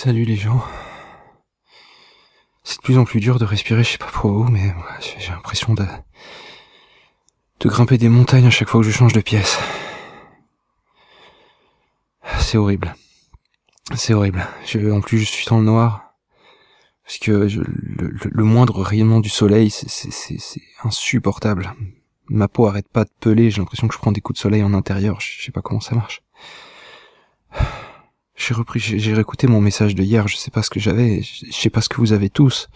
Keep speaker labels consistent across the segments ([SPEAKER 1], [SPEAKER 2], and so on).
[SPEAKER 1] Salut les gens. C'est de plus en plus dur de respirer, je sais pas pourquoi, mais j'ai l'impression de de grimper des montagnes à chaque fois que je change de pièce. C'est horrible. C'est horrible. En plus, je suis dans le noir. Parce que le, moindre rayonnement du soleil, c'est insupportable. Ma peau arrête pas de peler, j'ai l'impression que je prends des coups de soleil en intérieur, je sais pas comment ça marche. J'ai repris, j'ai réécouté mon message de hier, je sais pas ce que j'avais, je sais pas ce que vous avez tous.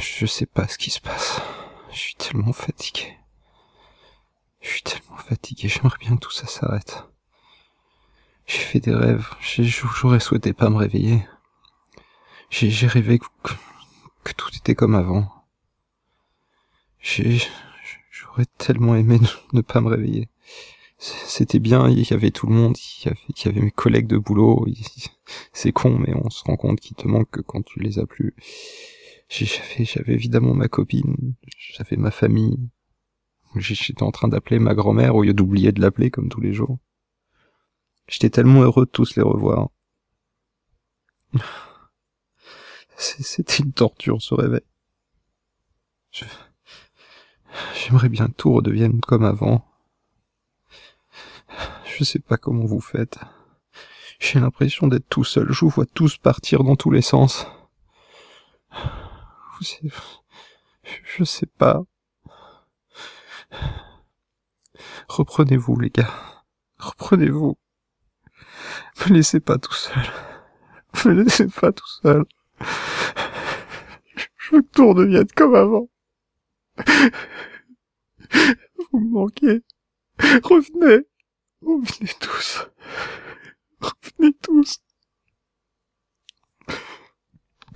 [SPEAKER 1] Je sais pas ce qui se passe. Je suis tellement fatigué. Je suis tellement fatigué, j'aimerais bien que tout ça s'arrête. J'ai fait des rêves, j'aurais souhaité pas me réveiller. J'ai rêvé que, que, tout était comme avant. J'aurais tellement aimé ne, pas me réveiller. C'était bien, il y avait tout le monde, il y avait, mes collègues de boulot. C'est con, mais on se rend compte qu'il te manque que quand tu les as plus. J'avais, j'avais évidemment ma copine, j'avais ma famille. J'étais en train d'appeler ma grand-mère au lieu d'oublier de l'appeler comme tous les jours. J'étais tellement heureux de tous les revoir. C'était une torture ce réveil. J'aimerais bien que tout redevienne comme avant. Je sais pas comment vous faites. J'ai l'impression d'être tout seul. Je vous vois tous partir dans tous les sens. Je sais pas. Reprenez-vous, les gars. Reprenez-vous. Me laissez pas tout seul. Me laissez pas tout seul. Je veux que comme avant. Vous me manquez. Revenez. Revenez tous.